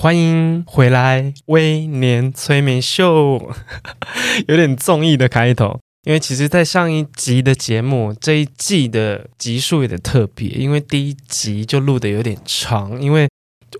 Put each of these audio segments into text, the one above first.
欢迎回来微年催眠秀，有点综艺的开头。因为其实，在上一集的节目，这一季的集数有点特别，因为第一集就录得有点长。因为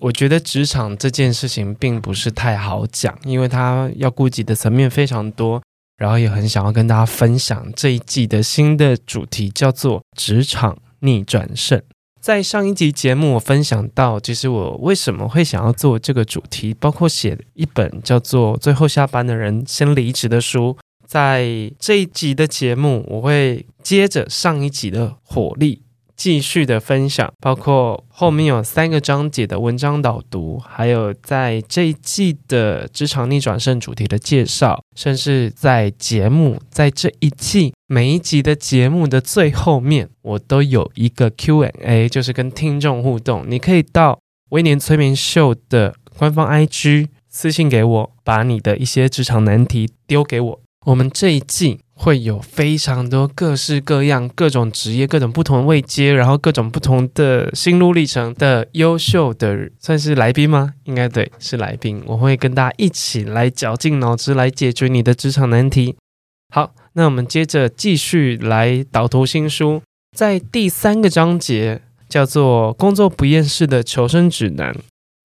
我觉得职场这件事情并不是太好讲，因为它要顾及的层面非常多。然后也很想要跟大家分享这一季的新的主题，叫做“职场逆转胜”。在上一集节目，我分享到，其实我为什么会想要做这个主题，包括写一本叫做《最后下班的人先离职》的书。在这一集的节目，我会接着上一集的火力。继续的分享，包括后面有三个章节的文章导读，还有在这一季的职场逆转胜主题的介绍，甚至在节目在这一季每一集的节目的最后面，我都有一个 Q&A，就是跟听众互动。你可以到微年催眠秀的官方 IG 私信给我，把你的一些职场难题丢给我。我们这一季。会有非常多各式各样、各种职业、各种不同位阶，然后各种不同的心路历程的优秀的，算是来宾吗？应该对，是来宾。我会跟大家一起来绞尽脑汁来解决你的职场难题。好，那我们接着继续来导读新书，在第三个章节叫做“工作不厌世的求生指南”。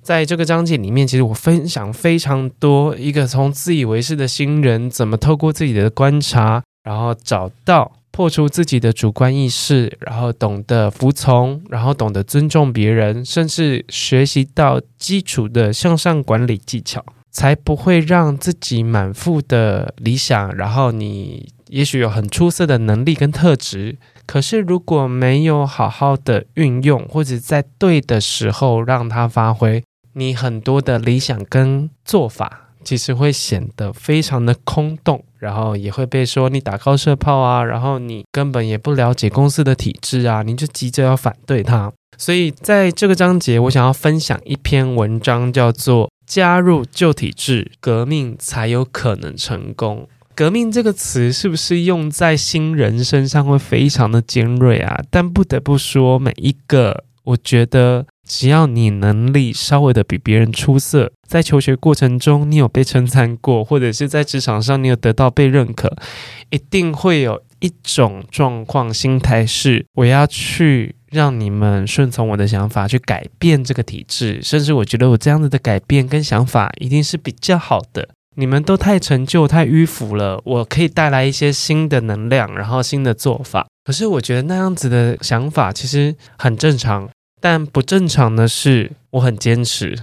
在这个章节里面，其实我分享非常多，一个从自以为是的新人怎么透过自己的观察，然后找到破除自己的主观意识，然后懂得服从，然后懂得尊重别人，甚至学习到基础的向上管理技巧，才不会让自己满腹的理想，然后你也许有很出色的能力跟特质。可是，如果没有好好的运用，或者在对的时候让它发挥，你很多的理想跟做法，其实会显得非常的空洞，然后也会被说你打高射炮啊，然后你根本也不了解公司的体制啊，你就急着要反对它。所以在这个章节，我想要分享一篇文章，叫做《加入旧体制，革命才有可能成功》。革命这个词是不是用在新人身上会非常的尖锐啊？但不得不说，每一个我觉得。只要你能力稍微的比别人出色，在求学过程中你有被称赞过，或者是在职场上你有得到被认可，一定会有一种状况，心态是我要去让你们顺从我的想法，去改变这个体制，甚至我觉得我这样子的改变跟想法一定是比较好的。你们都太陈旧、太迂腐了，我可以带来一些新的能量，然后新的做法。可是我觉得那样子的想法其实很正常。但不正常的是，我很坚持。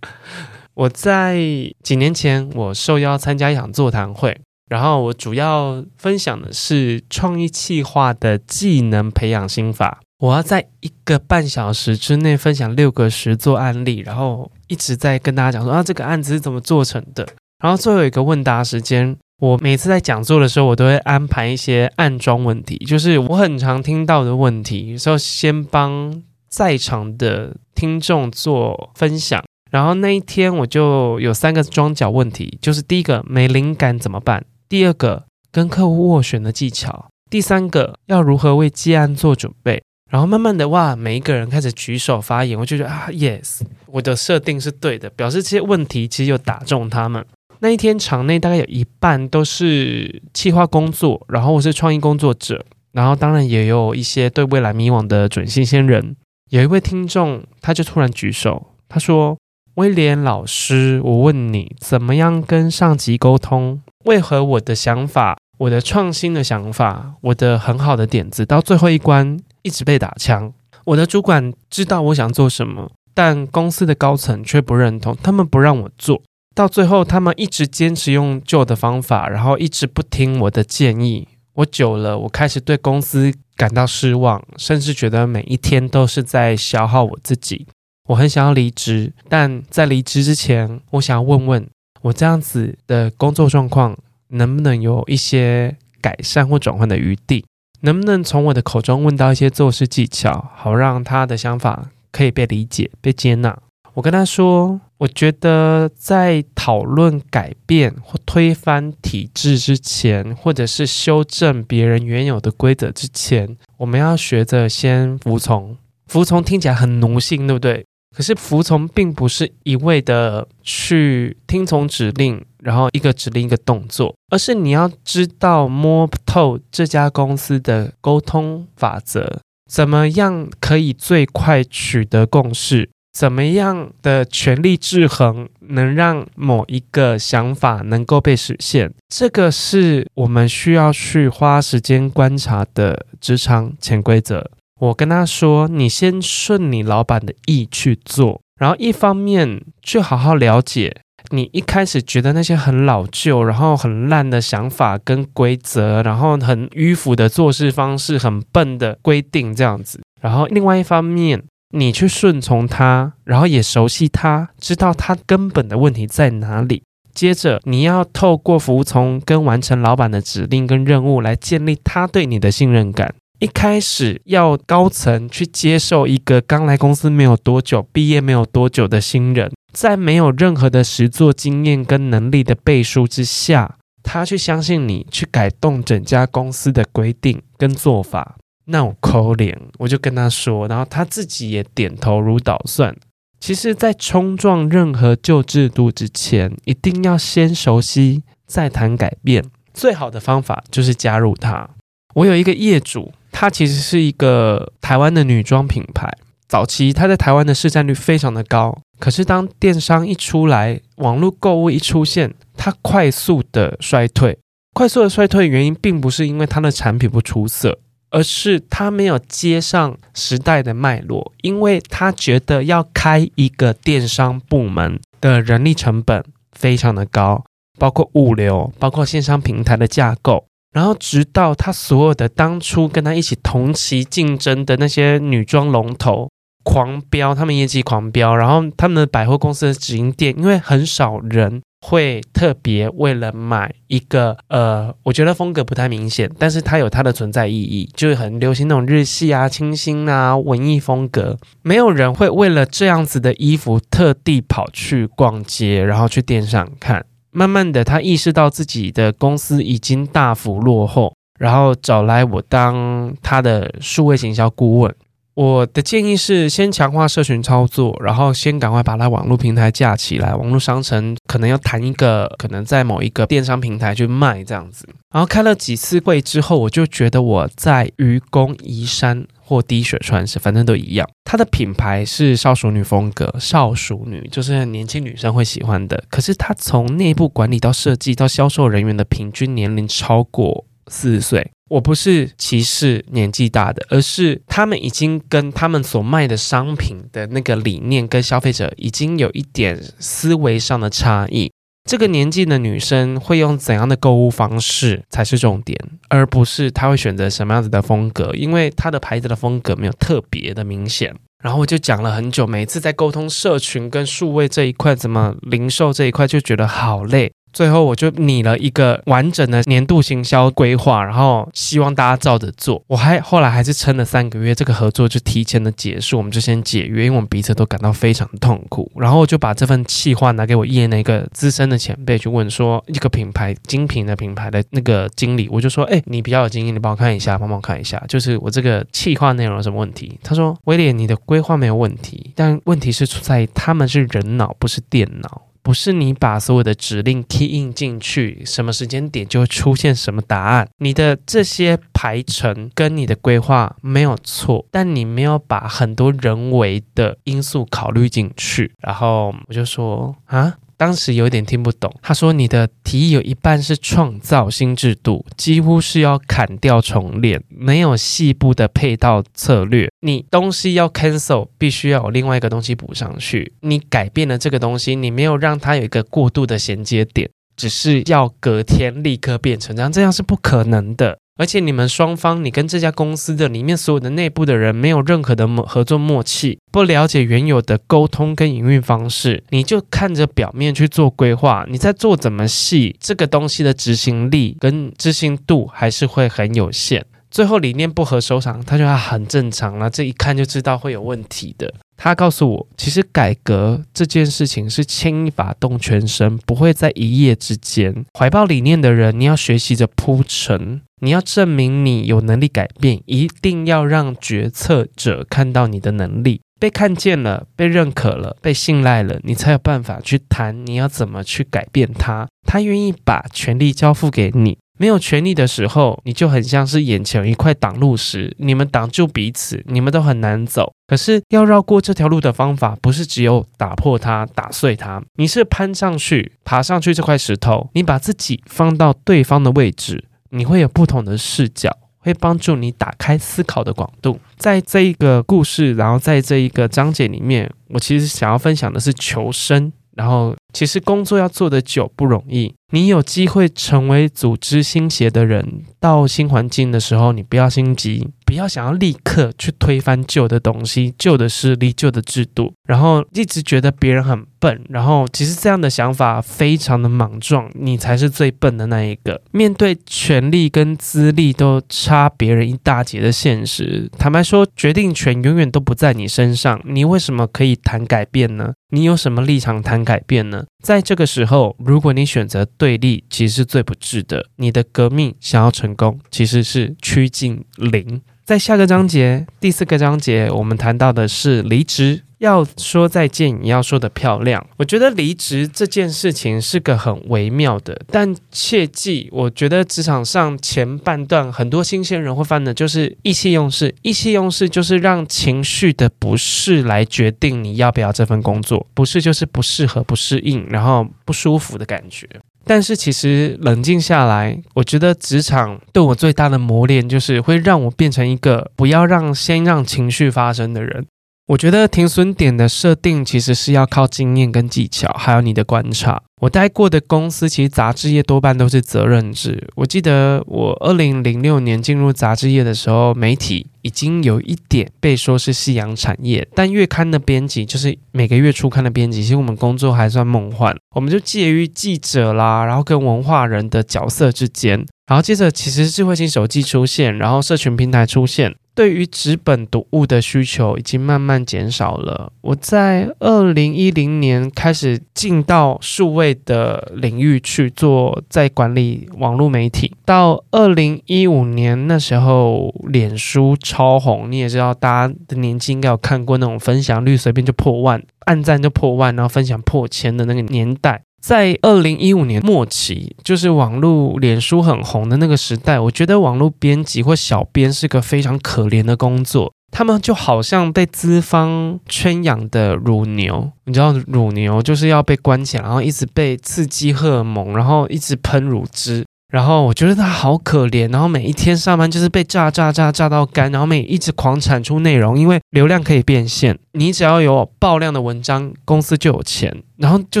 我在几年前，我受邀参加一场座谈会，然后我主要分享的是创意企划的技能培养心法。我要在一个半小时之内分享六个实作案例，然后一直在跟大家讲说啊，这个案子是怎么做成的。然后最后一个问答时间，我每次在讲座的时候，我都会安排一些暗桩问题，就是我很常听到的问题，有时候先帮。在场的听众做分享，然后那一天我就有三个装脚问题，就是第一个没灵感怎么办？第二个跟客户斡旋的技巧，第三个要如何为接案做准备？然后慢慢的哇，每一个人开始举手发言，我就觉得啊，yes，我的设定是对的，表示这些问题其实有打中他们。那一天场内大概有一半都是企划工作，然后我是创意工作者，然后当然也有一些对未来迷惘的准新鲜人。有一位听众，他就突然举手，他说：“威廉老师，我问你，怎么样跟上级沟通？为何我的想法、我的创新的想法、我的很好的点子，到最后一关一直被打枪？我的主管知道我想做什么，但公司的高层却不认同，他们不让我做到最后，他们一直坚持用旧的方法，然后一直不听我的建议。我久了，我开始对公司。”感到失望，甚至觉得每一天都是在消耗我自己。我很想要离职，但在离职之前，我想要问问我这样子的工作状况能不能有一些改善或转换的余地？能不能从我的口中问到一些做事技巧，好让他的想法可以被理解、被接纳？我跟他说，我觉得在讨论改变或推翻体制之前，或者是修正别人原有的规则之前，我们要学着先服从。服从听起来很奴性，对不对？可是服从并不是一味的去听从指令，然后一个指令一个动作，而是你要知道摸透这家公司的沟通法则，怎么样可以最快取得共识。怎么样的权力制衡能让某一个想法能够被实现？这个是我们需要去花时间观察的职场潜规则。我跟他说：“你先顺你老板的意去做，然后一方面去好好了解你一开始觉得那些很老旧、然后很烂的想法跟规则，然后很迂腐的做事方式、很笨的规定这样子。然后另外一方面。”你去顺从他，然后也熟悉他，知道他根本的问题在哪里。接着，你要透过服从跟完成老板的指令跟任务来建立他对你的信任感。一开始要高层去接受一个刚来公司没有多久、毕业没有多久的新人，在没有任何的实作经验跟能力的背书之下，他去相信你，去改动整家公司的规定跟做法。那我抠脸，我就跟他说，然后他自己也点头如捣蒜。其实，在冲撞任何旧制度之前，一定要先熟悉，再谈改变。最好的方法就是加入他。我有一个业主，他其实是一个台湾的女装品牌，早期他在台湾的市占率非常的高。可是当电商一出来，网络购物一出现，他快速的衰退。快速的衰退原因，并不是因为他的产品不出色。而是他没有接上时代的脉络，因为他觉得要开一个电商部门的人力成本非常的高，包括物流，包括线上平台的架构。然后直到他所有的当初跟他一起同期竞争的那些女装龙头狂飙，他们业绩狂飙，然后他们的百货公司的直营店，因为很少人。会特别为了买一个呃，我觉得风格不太明显，但是它有它的存在意义，就是很流行那种日系啊、清新啊、文艺风格。没有人会为了这样子的衣服特地跑去逛街，然后去店上看。慢慢的，他意识到自己的公司已经大幅落后，然后找来我当他的数位行销顾问。我的建议是，先强化社群操作，然后先赶快把它网络平台架起来，网络商城可能要谈一个，可能在某一个电商平台去卖这样子。然后开了几次会之后，我就觉得我在愚公移山或滴水穿石，反正都一样。它的品牌是少淑女风格，少淑女就是年轻女生会喜欢的。可是它从内部管理到设计到销售人员的平均年龄超过四十岁。我不是歧视年纪大的，而是他们已经跟他们所卖的商品的那个理念跟消费者已经有一点思维上的差异。这个年纪的女生会用怎样的购物方式才是重点，而不是她会选择什么样子的风格，因为她的牌子的风格没有特别的明显。然后我就讲了很久，每次在沟通社群跟数位这一块，怎么零售这一块就觉得好累。最后我就拟了一个完整的年度行销规划，然后希望大家照着做。我还后来还是撑了三个月，这个合作就提前的结束，我们就先解约，因为我们彼此都感到非常的痛苦。然后就把这份企划拿给我业内一个资深的前辈去问说，一个品牌精品的品牌的那个经理，我就说，哎，你比较有经验，你帮我看一下，帮忙看一下，就是我这个企划内容有什么问题？他说，威廉，你的规划没有问题，但问题是出在于他们是人脑，不是电脑。不是你把所有的指令 key in 进去，什么时间点就会出现什么答案。你的这些排程跟你的规划没有错，但你没有把很多人为的因素考虑进去。然后我就说啊。当时有点听不懂，他说：“你的提议有一半是创造新制度，几乎是要砍掉重练，没有细部的配套策略。你东西要 cancel，必须要有另外一个东西补上去。你改变了这个东西，你没有让它有一个过渡的衔接点，只是要隔天立刻变成这样，这样是不可能的。而且你们双方，你跟这家公司的里面所有的内部的人没有任何的默合作默契，不了解原有的沟通跟营运方式，你就看着表面去做规划，你在做怎么细，这个东西的执行力跟执行度还是会很有限。最后理念不合收场，他觉得很正常了，这一看就知道会有问题的。他告诉我，其实改革这件事情是牵一发动全身，不会在一夜之间。怀抱理念的人，你要学习着铺陈，你要证明你有能力改变，一定要让决策者看到你的能力，被看见了，被认可了，被信赖了，你才有办法去谈你要怎么去改变它。他愿意把权力交付给你。没有权力的时候，你就很像是眼前一块挡路石，你们挡住彼此，你们都很难走。可是要绕过这条路的方法，不是只有打破它、打碎它，你是攀上去、爬上去这块石头，你把自己放到对方的位置，你会有不同的视角，会帮助你打开思考的广度。在这一个故事，然后在这一个章节里面，我其实想要分享的是求生。然后，其实工作要做得久不容易。你有机会成为组织新血的人，到新环境的时候，你不要心急，不要想要立刻去推翻旧的东西、旧的势力、旧的制度，然后一直觉得别人很笨。然后，其实这样的想法非常的莽撞，你才是最笨的那一个。面对权力跟资历都差别人一大截的现实，坦白说，决定权永远都不在你身上。你为什么可以谈改变呢？你有什么立场谈改变呢？在这个时候，如果你选择对立，其实是最不智的。你的革命想要成功，其实是趋近零。在下个章节，第四个章节，我们谈到的是离职。要说再见，也要说得漂亮。我觉得离职这件事情是个很微妙的，但切记，我觉得职场上前半段很多新鲜人会犯的就是意气用事。意气用事就是让情绪的不适来决定你要不要这份工作，不是就是不适合、不适应，然后不舒服的感觉。但是其实冷静下来，我觉得职场对我最大的磨练就是会让我变成一个不要让先让情绪发生的人。我觉得停损点的设定其实是要靠经验跟技巧，还有你的观察。我待过的公司其实杂志业多半都是责任制。我记得我二零零六年进入杂志业的时候，媒体已经有一点被说是夕阳产业，但月刊的编辑就是每个月初刊的编辑，其实我们工作还算梦幻。我们就介于记者啦，然后跟文化人的角色之间。然后接着，其实智慧型手机出现，然后社群平台出现。对于纸本读物的需求已经慢慢减少了。我在二零一零年开始进到数位的领域去做，在管理网络媒体。到二零一五年那时候，脸书超红，你也知道，大家的年纪应该有看过那种分享率随便就破万，按赞就破万，然后分享破千的那个年代。在二零一五年末期，就是网络脸书很红的那个时代，我觉得网络编辑或小编是个非常可怜的工作，他们就好像被资方圈养的乳牛，你知道乳牛就是要被关起来，然后一直被刺激荷尔蒙，然后一直喷乳汁。然后我觉得他好可怜，然后每一天上班就是被榨榨榨榨到干，然后每一直狂产出内容，因为流量可以变现，你只要有爆量的文章，公司就有钱，然后就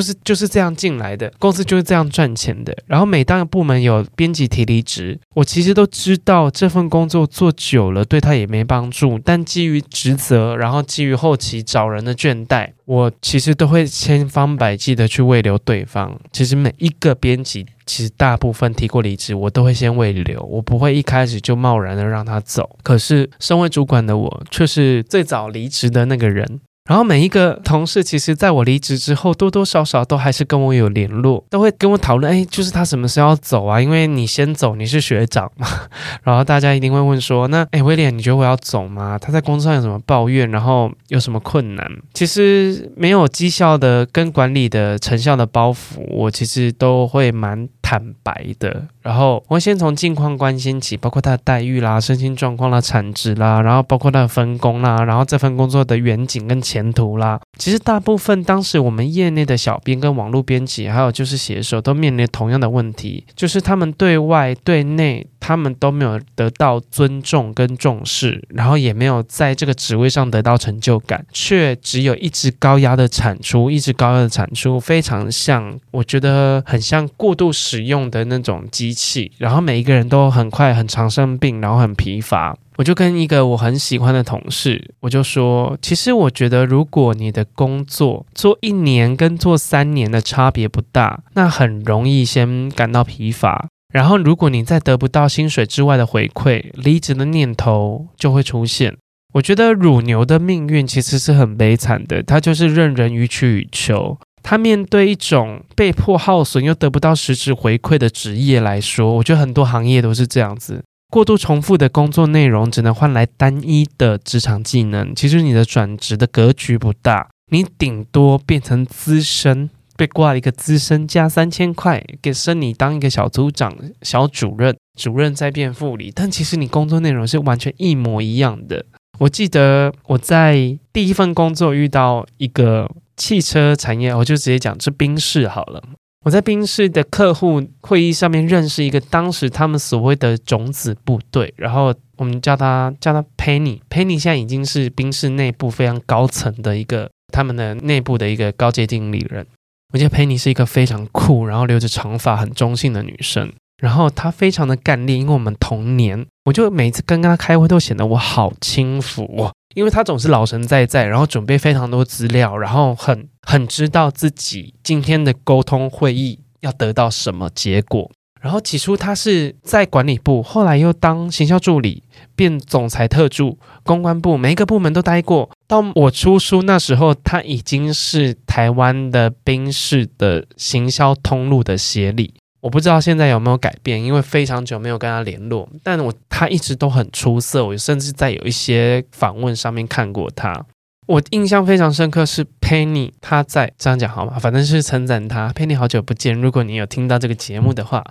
是就是这样进来的，公司就是这样赚钱的。然后每当部门有编辑提离职，我其实都知道这份工作做久了对他也没帮助，但基于职责，然后基于后期找人的倦怠，我其实都会千方百计的去慰留对方。其实每一个编辑。其实大部分提过离职，我都会先慰留，我不会一开始就贸然的让他走。可是身为主管的我，却是最早离职的那个人。然后每一个同事，其实在我离职之后，多多少少都还是跟我有联络，都会跟我讨论，哎，就是他什么时候要走啊？因为你先走，你是学长嘛。然后大家一定会问说，那哎，威廉，你觉得我要走吗？他在工作上有什么抱怨？然后有什么困难？其实没有绩效的跟管理的成效的包袱，我其实都会蛮坦白的。然后我会先从近况关心起，包括他的待遇啦、身心状况啦、产值啦，然后包括他的分工啦，然后这份工作的远景跟前途啦，其实大部分当时我们业内的小编跟网络编辑，还有就是写手，都面临同样的问题，就是他们对外对内，他们都没有得到尊重跟重视，然后也没有在这个职位上得到成就感，却只有一直高压的产出，一直高压的产出，非常像，我觉得很像过度使用的那种机器，然后每一个人都很快很常生病，然后很疲乏。我就跟一个我很喜欢的同事，我就说，其实我觉得，如果你的工作做一年跟做三年的差别不大，那很容易先感到疲乏。然后，如果你再得不到薪水之外的回馈，离职的念头就会出现。我觉得乳牛的命运其实是很悲惨的，它就是任人予取予求。它面对一种被迫耗损又得不到实质回馈的职业来说，我觉得很多行业都是这样子。过度重复的工作内容只能换来单一的职场技能，其实你的转职的格局不大，你顶多变成资深，被挂一个资深加三千块，给升你当一个小组长、小主任，主任再变副理，但其实你工作内容是完全一模一样的。我记得我在第一份工作遇到一个汽车产业，我就直接讲是宾士好了。我在宾士的客户会议上面认识一个当时他们所谓的种子部队，然后我们叫他叫他 Penny，Penny 现在已经是宾士内部非常高层的一个他们的内部的一个高阶经理人。我觉得 Penny 是一个非常酷，然后留着长发很中性的女生，然后她非常的干练，因为我们同年，我就每次跟她开会都显得我好轻浮哦。因为她总是老神在在，然后准备非常多资料，然后很很知道自己今天的沟通会议要得到什么结果。然后起初他是在管理部，后来又当行销助理，变总裁特助、公关部，每一个部门都待过。到我出书那时候，他已经是台湾的宾士的行销通路的协理。我不知道现在有没有改变，因为非常久没有跟他联络。但我他一直都很出色，我甚至在有一些访问上面看过他。我印象非常深刻是 Penny，他在这样讲好吗？反正是称赞他。Penny 好久不见，如果你有听到这个节目的话，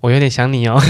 我有点想你哦。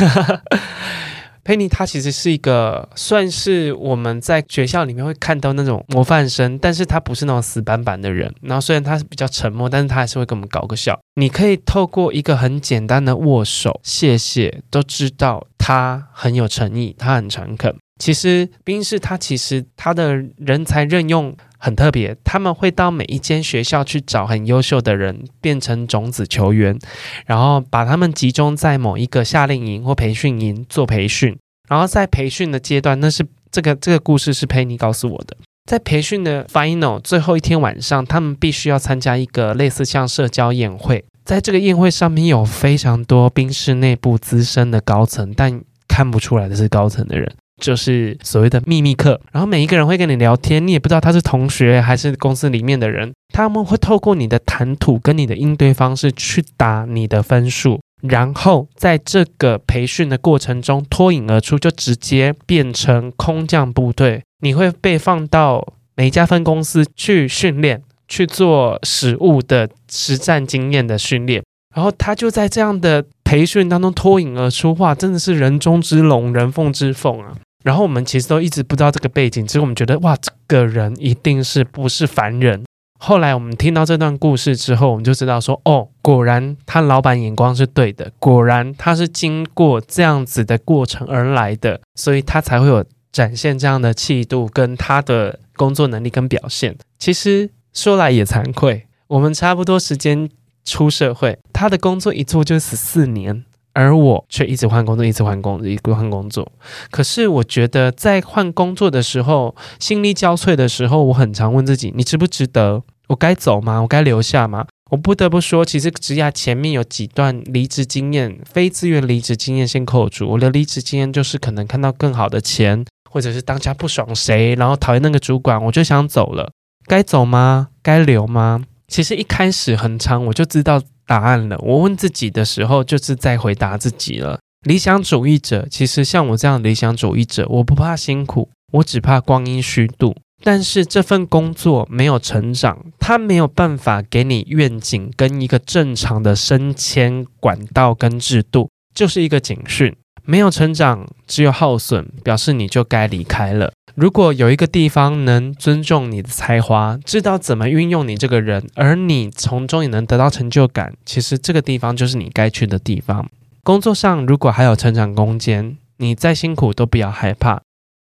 佩妮，她其实是一个算是我们在学校里面会看到那种模范生，但是她不是那种死板板的人。然后虽然她是比较沉默，但是她还是会跟我们搞个笑。你可以透过一个很简单的握手、谢谢，都知道她很有诚意，她很诚恳。其实宾士他其实他的人才任用很特别，他们会到每一间学校去找很优秀的人，变成种子球员，然后把他们集中在某一个夏令营或培训营做培训，然后在培训的阶段，那是这个这个故事是佩妮告诉我的，在培训的 final 最后一天晚上，他们必须要参加一个类似像社交宴会，在这个宴会上面有非常多宾士内部资深的高层，但看不出来的是高层的人。就是所谓的秘密课，然后每一个人会跟你聊天，你也不知道他是同学还是公司里面的人，他们会透过你的谈吐跟你的应对方式去打你的分数，然后在这个培训的过程中脱颖而出，就直接变成空降部队，你会被放到每一家分公司去训练，去做实务的实战经验的训练，然后他就在这样的培训当中脱颖而出，哇，真的是人中之龙，人凤之凤啊！然后我们其实都一直不知道这个背景，只是我们觉得哇，这个人一定是不是凡人。后来我们听到这段故事之后，我们就知道说，哦，果然他老板眼光是对的，果然他是经过这样子的过程而来的，所以他才会有展现这样的气度跟他的工作能力跟表现。其实说来也惭愧，我们差不多时间出社会，他的工作一做就十四年。而我却一直换工作，一直换工作，一直换工作。可是我觉得，在换工作的时候，心力交瘁的时候，我很常问自己：你值不值得？我该走吗？我该留下吗？我不得不说，其实职涯前面有几段离职经验，非自愿离职经验先扣除。我的离职经验就是可能看到更好的钱，或者是当家不爽谁，然后讨厌那个主管，我就想走了。该走吗？该留吗？其实一开始很长，我就知道。答案了。我问自己的时候，就是在回答自己了。理想主义者，其实像我这样的理想主义者，我不怕辛苦，我只怕光阴虚度。但是这份工作没有成长，它没有办法给你愿景跟一个正常的升迁管道跟制度，就是一个警讯。没有成长，只有耗损，表示你就该离开了。如果有一个地方能尊重你的才华，知道怎么运用你这个人，而你从中也能得到成就感，其实这个地方就是你该去的地方。工作上如果还有成长空间，你再辛苦都不要害怕，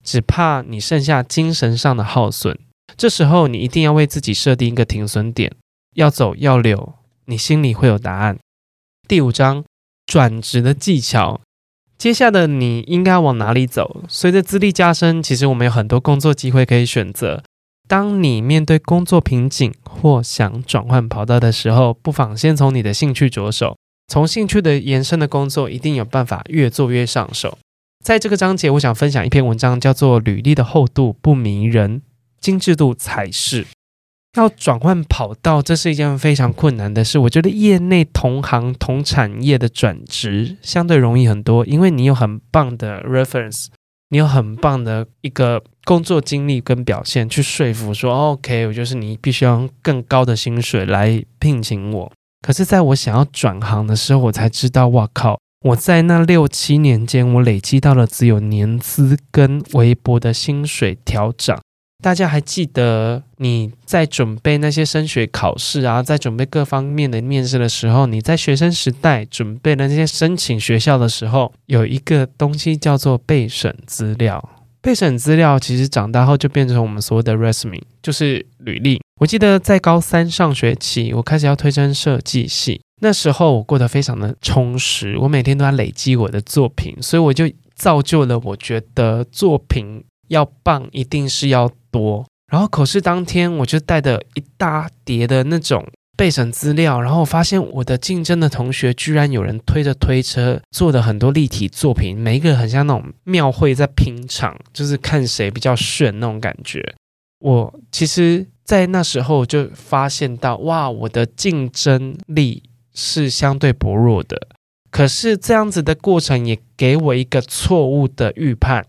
只怕你剩下精神上的耗损。这时候你一定要为自己设定一个停损点，要走要留，你心里会有答案。第五章，转职的技巧。接下来你应该往哪里走？随着资历加深，其实我们有很多工作机会可以选择。当你面对工作瓶颈或想转换跑道的时候，不妨先从你的兴趣着手。从兴趣的延伸的工作，一定有办法越做越上手。在这个章节，我想分享一篇文章，叫做《履历的厚度不迷人，精致度才是》。要转换跑道，这是一件非常困难的事。我觉得业内同行同产业的转职相对容易很多，因为你有很棒的 reference，你有很棒的一个工作经历跟表现，去说服说 OK，我就是你必须要用更高的薪水来聘请我。可是，在我想要转行的时候，我才知道，哇靠！我在那六七年间，我累积到了只有年资跟微薄的薪水调涨。大家还记得你在准备那些升学考试啊，在准备各方面的面试的时候，你在学生时代准备的那些申请学校的时候，有一个东西叫做备审资料。备审资料其实长大后就变成我们所谓的 resume，就是履历。我记得在高三上学期，我开始要推甄设计系，那时候我过得非常的充实，我每天都在累积我的作品，所以我就造就了我觉得作品要棒，一定是要多，然后口试当天，我就带着一大叠的那种备审资料，然后我发现我的竞争的同学居然有人推着推车做的很多立体作品，每一个很像那种庙会在拼场，就是看谁比较炫那种感觉。我其实，在那时候就发现到，哇，我的竞争力是相对薄弱的。可是这样子的过程也给我一个错误的预判。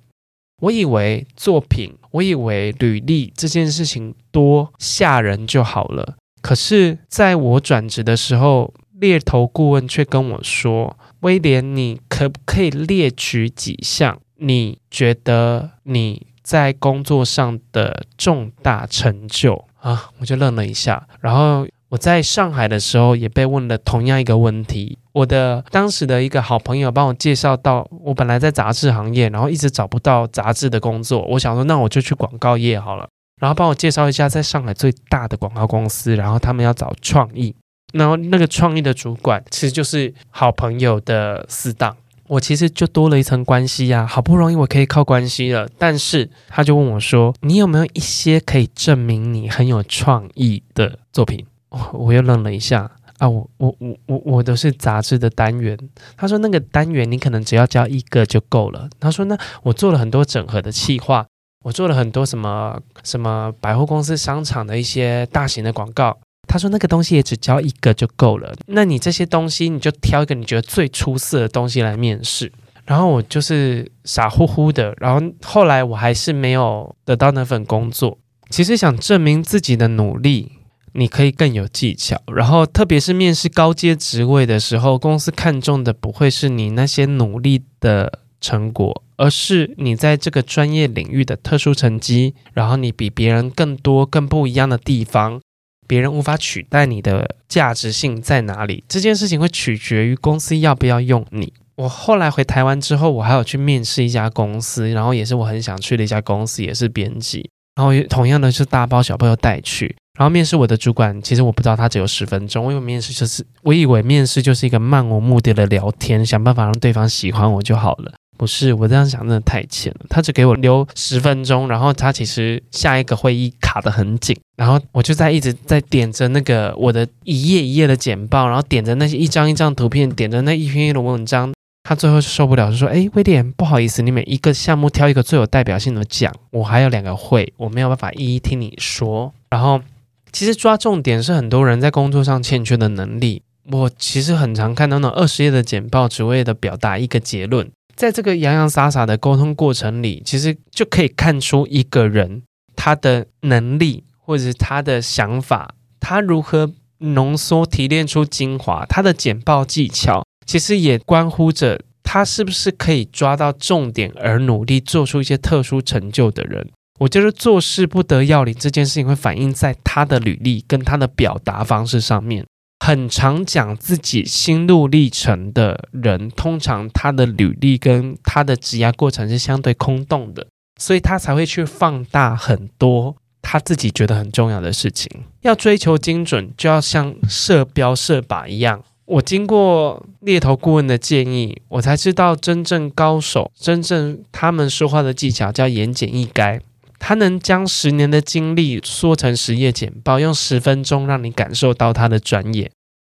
我以为作品，我以为履历这件事情多吓人就好了。可是，在我转职的时候，猎头顾问却跟我说：“威廉，你可不可以列举几项你觉得你在工作上的重大成就？”啊，我就愣了一下，然后。我在上海的时候也被问了同样一个问题。我的当时的一个好朋友帮我介绍到，我本来在杂志行业，然后一直找不到杂志的工作。我想说，那我就去广告业好了。然后帮我介绍一下在上海最大的广告公司，然后他们要找创意，然后那个创意的主管其实就是好朋友的死党。我其实就多了一层关系呀，好不容易我可以靠关系了。但是他就问我说：“你有没有一些可以证明你很有创意的作品？”我又愣了一下啊！我我我我我都是杂志的单元。他说那个单元你可能只要交一个就够了。他说那我做了很多整合的企划，我做了很多什么什么百货公司、商场的一些大型的广告。他说那个东西也只交一个就够了。那你这些东西你就挑一个你觉得最出色的东西来面试。然后我就是傻乎乎的。然后后来我还是没有得到那份工作。其实想证明自己的努力。你可以更有技巧，然后特别是面试高阶职位的时候，公司看重的不会是你那些努力的成果，而是你在这个专业领域的特殊成绩，然后你比别人更多、更不一样的地方，别人无法取代你的价值性在哪里？这件事情会取决于公司要不要用你。我后来回台湾之后，我还有去面试一家公司，然后也是我很想去的一家公司，也是编辑，然后同样的是大包小包又带去。然后面试我的主管，其实我不知道他只有十分钟，我以为面试就是，我以为面试就是一个漫无目的的聊天，想办法让对方喜欢我就好了。不是，我这样想真的太浅了。他只给我留十分钟，然后他其实下一个会议卡得很紧，然后我就在一直在点着那个我的一页一页的简报，然后点着那些一张一张图片，点着那一篇一篇的文章。他最后受不了，就说：“哎，威廉，不好意思，你每一个项目挑一个最有代表性的讲，我还有两个会，我没有办法一一听你说。”然后。其实抓重点是很多人在工作上欠缺的能力。我其实很常看到那二十页的简报，只为了表达一个结论。在这个洋洋洒洒的沟通过程里，其实就可以看出一个人他的能力，或者是他的想法，他如何浓缩提炼出精华。他的简报技巧，其实也关乎着他是不是可以抓到重点而努力做出一些特殊成就的人。我觉得做事不得要领这件事情会反映在他的履历跟他的表达方式上面。很常讲自己心路历程的人，通常他的履历跟他的职涯过程是相对空洞的，所以他才会去放大很多他自己觉得很重要的事情。要追求精准，就要像射标射靶一样。我经过猎头顾问的建议，我才知道真正高手，真正他们说话的技巧叫言简意赅。他能将十年的经历缩成十页简报，用十分钟让你感受到他的专业。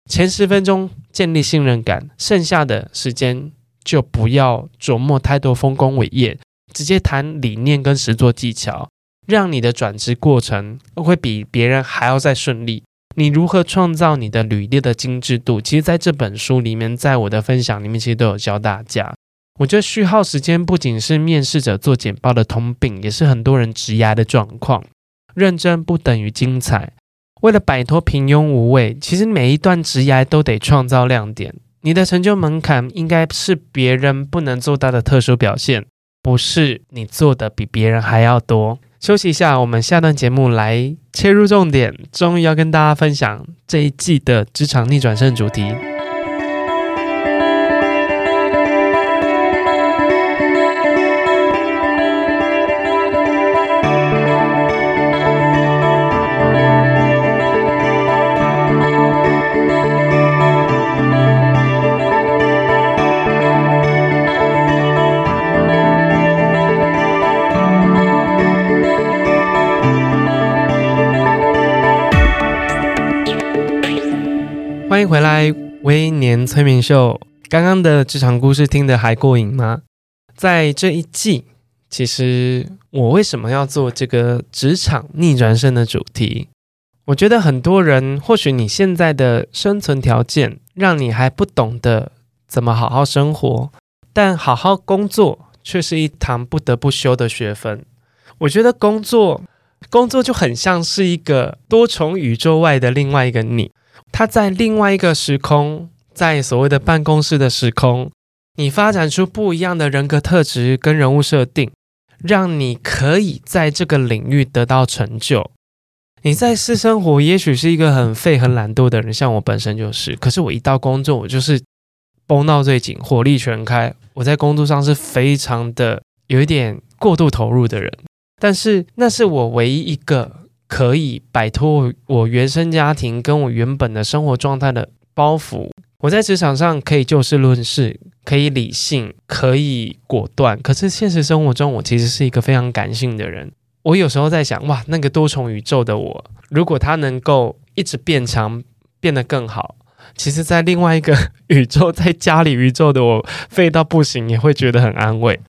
前十分钟建立信任感，剩下的时间就不要琢磨太多丰功伟业，直接谈理念跟实作技巧，让你的转职过程会比别人还要再顺利。你如何创造你的履历的精致度？其实在这本书里面，在我的分享里面，其实都有教大家。我觉得虚耗时间不仅是面试者做简报的通病，也是很多人职涯的状况。认真不等于精彩。为了摆脱平庸无味，其实每一段职涯都得创造亮点。你的成就门槛应该是别人不能做到的特殊表现，不是你做的比别人还要多。休息一下，我们下段节目来切入重点，终于要跟大家分享这一季的职场逆转胜主题。欢迎回来，微年催眠秀。刚刚的职场故事听得还过瘾吗？在这一季，其实我为什么要做这个职场逆转胜的主题？我觉得很多人，或许你现在的生存条件让你还不懂得怎么好好生活，但好好工作却是一堂不得不修的学分。我觉得工作，工作就很像是一个多重宇宙外的另外一个你。他在另外一个时空，在所谓的办公室的时空，你发展出不一样的人格特质跟人物设定，让你可以在这个领域得到成就。你在私生活也许是一个很废、很懒惰的人，像我本身就是。可是我一到工作，我就是绷到最紧，火力全开。我在工作上是非常的有一点过度投入的人，但是那是我唯一一个。可以摆脱我原生家庭跟我原本的生活状态的包袱。我在职场上可以就事论事，可以理性，可以果断。可是现实生活中，我其实是一个非常感性的人。我有时候在想，哇，那个多重宇宙的我，如果他能够一直变强，变得更好，其实，在另外一个 宇宙，在家里宇宙的我，废到不行，也会觉得很安慰。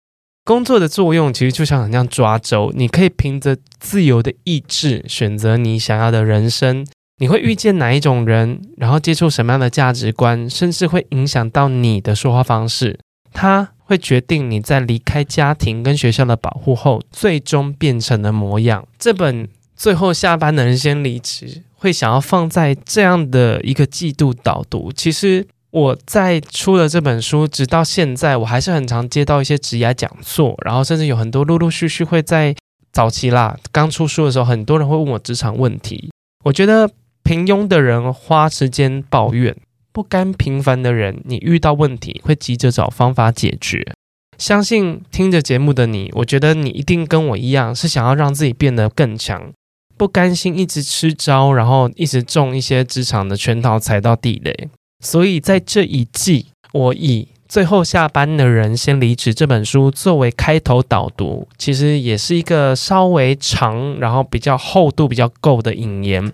工作的作用其实就像很像抓周，你可以凭着自由的意志选择你想要的人生。你会遇见哪一种人，然后接触什么样的价值观，甚至会影响到你的说话方式。它会决定你在离开家庭跟学校的保护后，最终变成的模样。这本最后下班的人先离职，会想要放在这样的一个季度导读。其实。我在出了这本书，直到现在，我还是很常接到一些职涯讲座，然后甚至有很多陆陆续续会在早期啦，刚出书的时候，很多人会问我职场问题。我觉得平庸的人花时间抱怨，不甘平凡的人，你遇到问题会急着找方法解决。相信听着节目的你，我觉得你一定跟我一样，是想要让自己变得更强，不甘心一直吃招，然后一直中一些职场的圈套，踩到地雷。所以在这一季，我以最后下班的人先离职这本书作为开头导读，其实也是一个稍微长，然后比较厚度比较够的引言，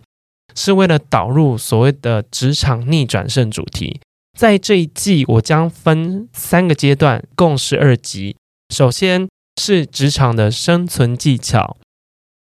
是为了导入所谓的职场逆转胜主题。在这一季，我将分三个阶段，共十二集。首先是职场的生存技巧，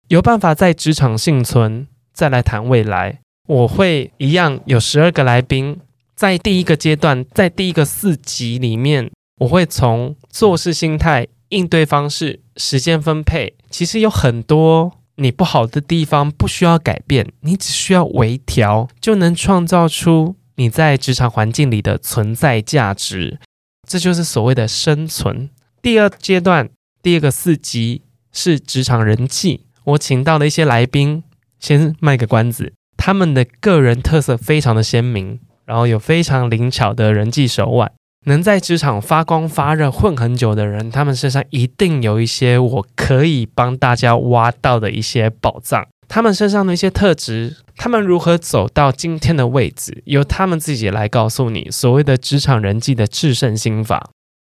有办法在职场幸存，再来谈未来。我会一样有十二个来宾。在第一个阶段，在第一个四集里面，我会从做事心态、应对方式、时间分配，其实有很多你不好的地方不需要改变，你只需要微调，就能创造出你在职场环境里的存在价值。这就是所谓的生存。第二阶段，第二个四集是职场人际。我请到了一些来宾，先卖个关子，他们的个人特色非常的鲜明，然后有非常灵巧的人际手腕，能在职场发光发热混很久的人，他们身上一定有一些我可以帮大家挖到的一些宝藏。他们身上的一些特质，他们如何走到今天的位置，由他们自己来告诉你所谓的职场人际的制胜心法。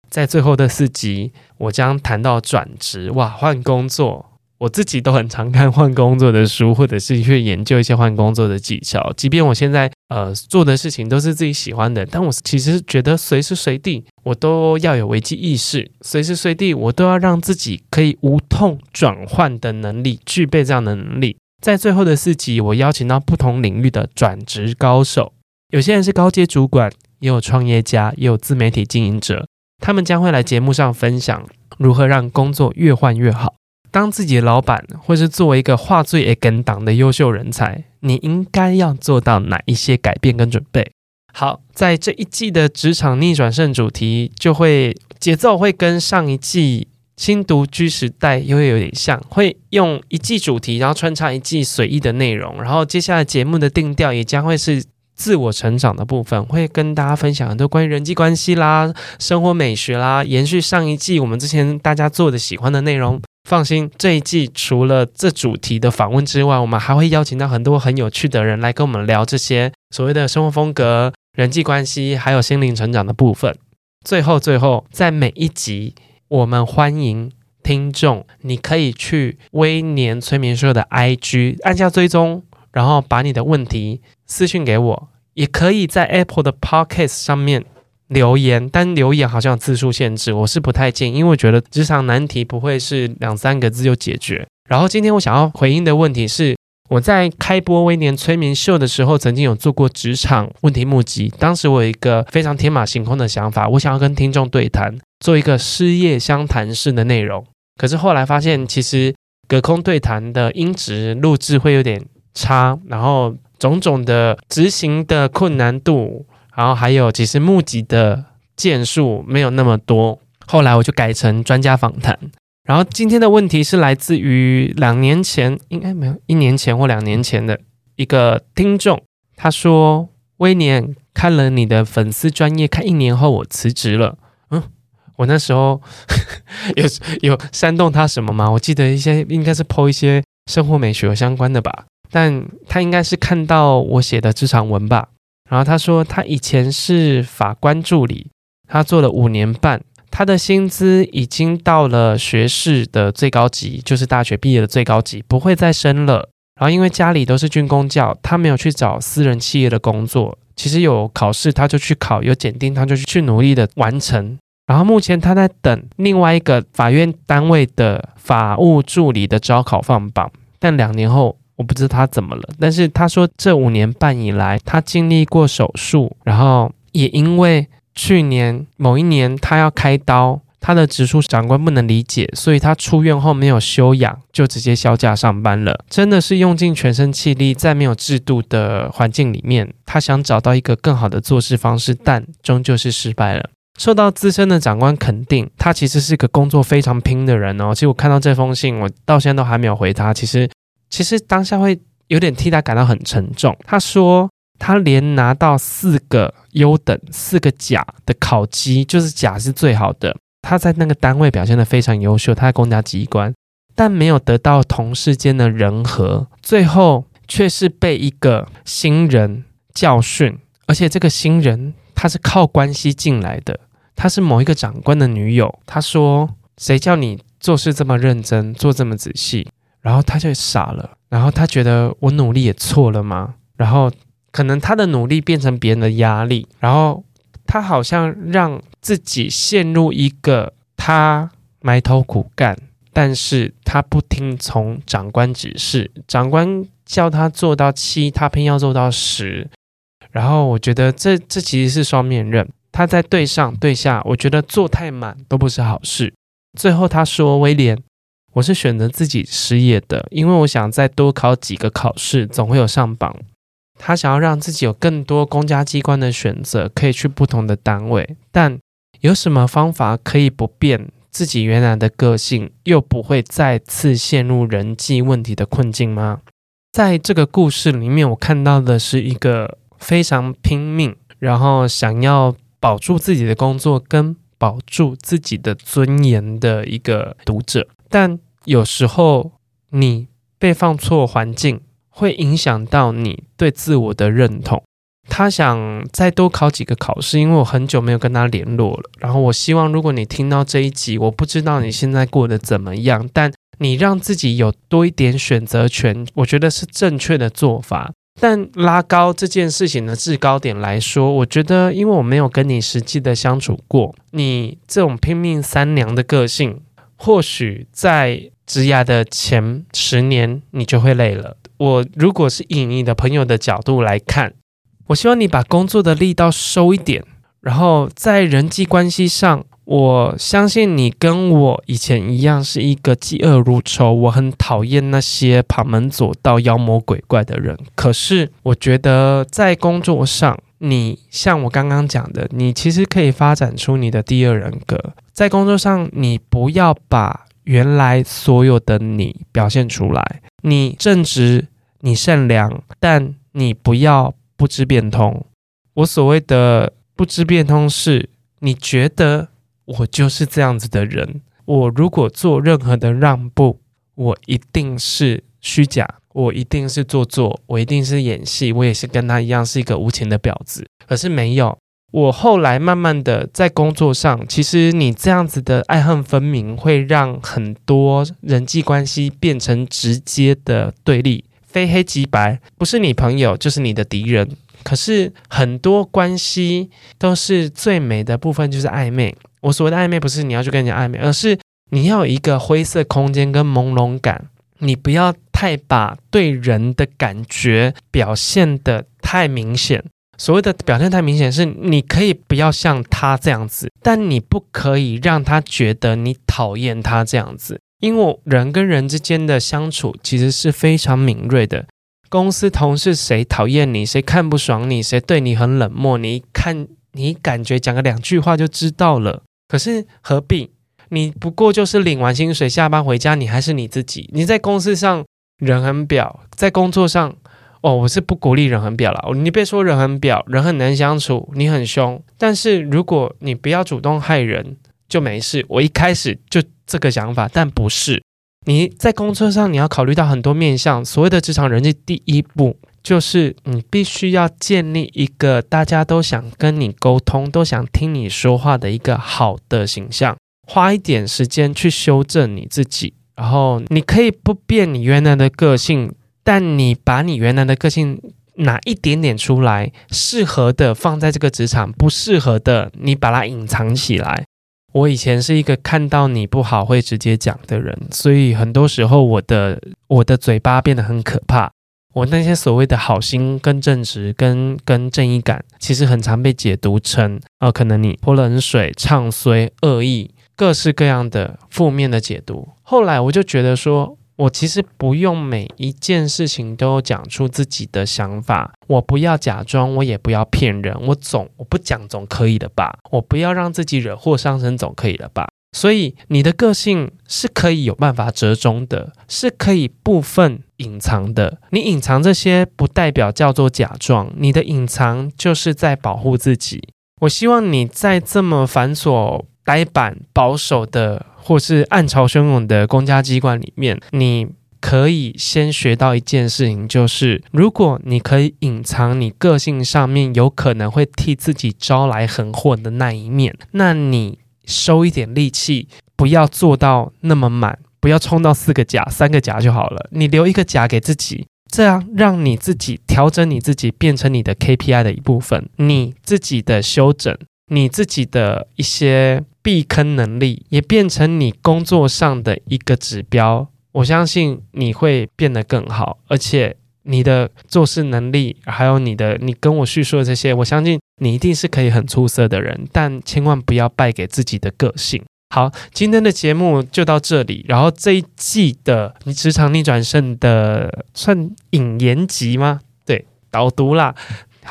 在最后的四集，我将谈到转职，哇，换工作。我自己都很常看换工作的书，或者是去研究一些换工作的技巧。即便我现在呃做的事情都是自己喜欢的，但我其实觉得随时随地我都要有危机意识，随时随地我都要让自己可以无痛转换的能力，具备这样的能力。在最后的四集，我邀请到不同领域的转职高手，有些人是高阶主管，也有创业家，也有自媒体经营者，他们将会来节目上分享如何让工作越换越好。当自己的老板，或是作为一个话最会跟党的优秀人才，你应该要做到哪一些改变跟准备？好，在这一季的职场逆转胜主题，就会节奏会跟上一季新独居时代又会有点像，会用一季主题，然后穿插一季随意的内容，然后接下来节目的定调也将会是自我成长的部分，会跟大家分享很多关于人际关系啦、生活美学啦，延续上一季我们之前大家做的喜欢的内容。放心，这一季除了这主题的访问之外，我们还会邀请到很多很有趣的人来跟我们聊这些所谓的生活风格、人际关系，还有心灵成长的部分。最后，最后，在每一集，我们欢迎听众，你可以去微年催眠社的 IG 按下追踪，然后把你的问题私信给我，也可以在 Apple 的 Podcast 上面。留言，但留言好像有字数限制，我是不太建议，因为我觉得职场难题不会是两三个字就解决。然后今天我想要回应的问题是，我在开播微年催眠秀的时候，曾经有做过职场问题募集，当时我有一个非常天马行空的想法，我想要跟听众对谈，做一个失业相谈式的内容。可是后来发现，其实隔空对谈的音质录制会有点差，然后种种的执行的困难度。然后还有，其实募集的件数没有那么多，后来我就改成专家访谈。然后今天的问题是来自于两年前，应该没有一年前或两年前的一个听众，他说：“威廉看了你的粉丝专业，看一年后我辞职了。”嗯，我那时候 有有煽动他什么吗？我记得一些应该是 po 一些生活美学相关的吧，但他应该是看到我写的职场文吧。然后他说，他以前是法官助理，他做了五年半，他的薪资已经到了学士的最高级，就是大学毕业的最高级，不会再升了。然后因为家里都是军工教，他没有去找私人企业的工作。其实有考试他就去考，有检定他就去努力的完成。然后目前他在等另外一个法院单位的法务助理的招考放榜，但两年后。我不知道他怎么了，但是他说这五年半以来，他经历过手术，然后也因为去年某一年他要开刀，他的直属长官不能理解，所以他出院后没有休养，就直接休假上班了。真的是用尽全身气力，在没有制度的环境里面，他想找到一个更好的做事方式，但终究是失败了。受到资深的长官肯定，他其实是个工作非常拼的人哦。其实我看到这封信，我到现在都还没有回他。其实。其实当下会有点替他感到很沉重。他说他连拿到四个优等、四个甲的考绩，就是甲是最好的。他在那个单位表现得非常优秀，他在公家机关，但没有得到同事间的人和，最后却是被一个新人教训。而且这个新人他是靠关系进来的，他是某一个长官的女友。他说：“谁叫你做事这么认真，做这么仔细？”然后他就傻了，然后他觉得我努力也错了吗？然后可能他的努力变成别人的压力，然后他好像让自己陷入一个他埋头苦干，但是他不听从长官指示，长官叫他做到七，他偏要做到十。然后我觉得这这其实是双面刃，他在对上对下，我觉得做太满都不是好事。最后他说：“威廉。”我是选择自己失业的，因为我想再多考几个考试，总会有上榜。他想要让自己有更多公家机关的选择，可以去不同的单位。但有什么方法可以不变，自己原来的个性，又不会再次陷入人际问题的困境吗？在这个故事里面，我看到的是一个非常拼命，然后想要保住自己的工作跟保住自己的尊严的一个读者。但有时候你被放错环境，会影响到你对自我的认同。他想再多考几个考试，因为我很久没有跟他联络了。然后我希望，如果你听到这一集，我不知道你现在过得怎么样，但你让自己有多一点选择权，我觉得是正确的做法。但拉高这件事情的制高点来说，我觉得，因为我没有跟你实际的相处过，你这种拼命三娘的个性，或许在职涯的前十年，你就会累了。我如果是以你的朋友的角度来看。我希望你把工作的力道收一点，然后在人际关系上，我相信你跟我以前一样是一个嫉恶如仇。我很讨厌那些旁门左道、妖魔鬼怪的人。可是我觉得在工作上，你像我刚刚讲的，你其实可以发展出你的第二人格。在工作上，你不要把原来所有的你表现出来。你正直，你善良，但你不要。不知变通，我所谓的不知变通是，你觉得我就是这样子的人，我如果做任何的让步，我一定是虚假，我一定是做作，我一定是演戏，我也是跟他一样是一个无情的婊子。可是没有，我后来慢慢的在工作上，其实你这样子的爱恨分明，会让很多人际关系变成直接的对立。非黑即白，不是你朋友就是你的敌人。可是很多关系都是最美的部分，就是暧昧。我所谓的暧昧，不是你要去跟人家暧昧，而是你要有一个灰色空间跟朦胧感。你不要太把对人的感觉表现得太明显。所谓的表现太明显，是你可以不要像他这样子，但你不可以让他觉得你讨厌他这样子。因为人跟人之间的相处其实是非常敏锐的。公司同事谁讨厌你，谁看不爽你，谁对你很冷漠，你看，你感觉讲个两句话就知道了。可是何必？你不过就是领完薪水下班回家，你还是你自己。你在公司上人很婊，在工作上，哦，我是不鼓励人很婊了。你别说人很婊，人很难相处，你很凶。但是如果你不要主动害人，就没事。我一开始就。这个想法，但不是你在工作上，你要考虑到很多面向。所谓的职场人际，第一步就是你必须要建立一个大家都想跟你沟通、都想听你说话的一个好的形象。花一点时间去修正你自己，然后你可以不变你原来的个性，但你把你原来的个性拿一点点出来，适合的放在这个职场，不适合的你把它隐藏起来。我以前是一个看到你不好会直接讲的人，所以很多时候我的我的嘴巴变得很可怕。我那些所谓的好心跟正直跟跟正义感，其实很常被解读成，呃，可能你泼冷水、唱衰、恶意，各式各样的负面的解读。后来我就觉得说。我其实不用每一件事情都讲出自己的想法，我不要假装，我也不要骗人，我总我不讲总可以的吧？我不要让自己惹祸上身总可以了吧？所以你的个性是可以有办法折中的，是可以部分隐藏的。你隐藏这些不代表叫做假装，你的隐藏就是在保护自己。我希望你在这么繁琐、呆板、保守的。或是暗潮汹涌的公家机关里面，你可以先学到一件事情，就是如果你可以隐藏你个性上面有可能会替自己招来横祸的那一面，那你收一点力气，不要做到那么满，不要冲到四个甲、三个甲就好了，你留一个甲给自己，这样让你自己调整你自己，变成你的 KPI 的一部分，你自己的修整，你自己的一些。避坑能力也变成你工作上的一个指标，我相信你会变得更好，而且你的做事能力，还有你的你跟我叙述的这些，我相信你一定是可以很出色的人，但千万不要败给自己的个性。好，今天的节目就到这里，然后这一季的你职场逆转胜的算引言集吗？对，导读啦。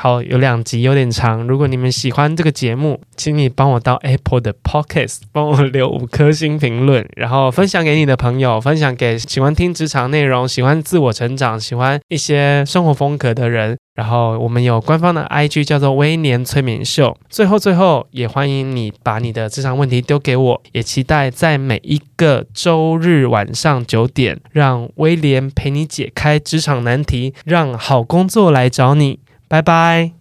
好，有两集有点长。如果你们喜欢这个节目，请你帮我到 Apple 的 Podcast 帮我留五颗星评论，然后分享给你的朋友，分享给喜欢听职场内容、喜欢自我成长、喜欢一些生活风格的人。然后我们有官方的 IG 叫做威廉催眠秀。最后最后，也欢迎你把你的职场问题丢给我，也期待在每一个周日晚上九点，让威廉陪你解开职场难题，让好工作来找你。拜拜。